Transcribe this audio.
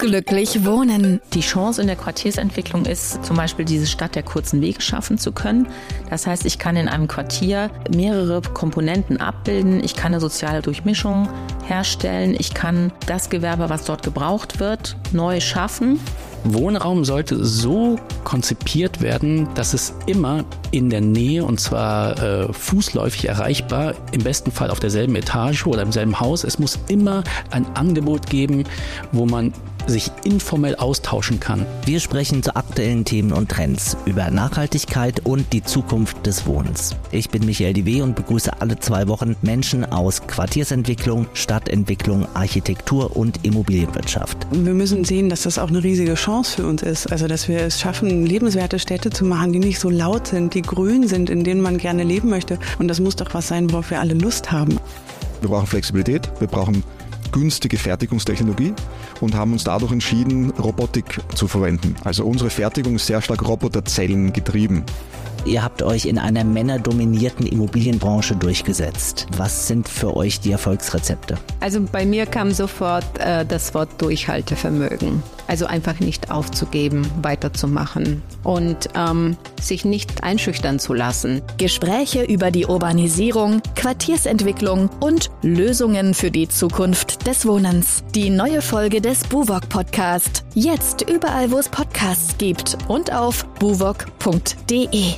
Glücklich wohnen. Die Chance in der Quartiersentwicklung ist zum Beispiel diese Stadt der kurzen Wege schaffen zu können. Das heißt, ich kann in einem Quartier mehrere Komponenten abbilden. Ich kann eine soziale Durchmischung herstellen. Ich kann das Gewerbe, was dort gebraucht wird, neu schaffen. Wohnraum sollte so konzipiert werden, dass es immer in der Nähe und zwar äh, fußläufig erreichbar, im besten Fall auf derselben Etage oder im selben Haus. Es muss immer ein Angebot geben, wo man sich informell austauschen kann. Wir sprechen zu aktuellen Themen und Trends über Nachhaltigkeit und die Zukunft des Wohnens. Ich bin Michael Diwe und begrüße alle zwei Wochen Menschen aus Quartiersentwicklung, Stadtentwicklung, Architektur und Immobilienwirtschaft. Wir müssen sehen, dass das auch eine riesige Chance für uns ist. Also, dass wir es schaffen, lebenswerte Städte zu machen, die nicht so laut sind, die grün sind, in denen man gerne leben möchte. Und das muss doch was sein, worauf wir alle Lust haben. Wir brauchen Flexibilität, wir brauchen günstige Fertigungstechnologie und haben uns dadurch entschieden, Robotik zu verwenden. Also unsere Fertigung ist sehr stark Roboterzellen getrieben. Ihr habt euch in einer männerdominierten Immobilienbranche durchgesetzt. Was sind für euch die Erfolgsrezepte? Also bei mir kam sofort äh, das Wort Durchhaltevermögen. Also einfach nicht aufzugeben, weiterzumachen und ähm, sich nicht einschüchtern zu lassen. Gespräche über die Urbanisierung, Quartiersentwicklung und Lösungen für die Zukunft des Wohnens. Die neue Folge des Buwok Podcast. Jetzt überall, wo es Podcasts gibt und auf buwok.de.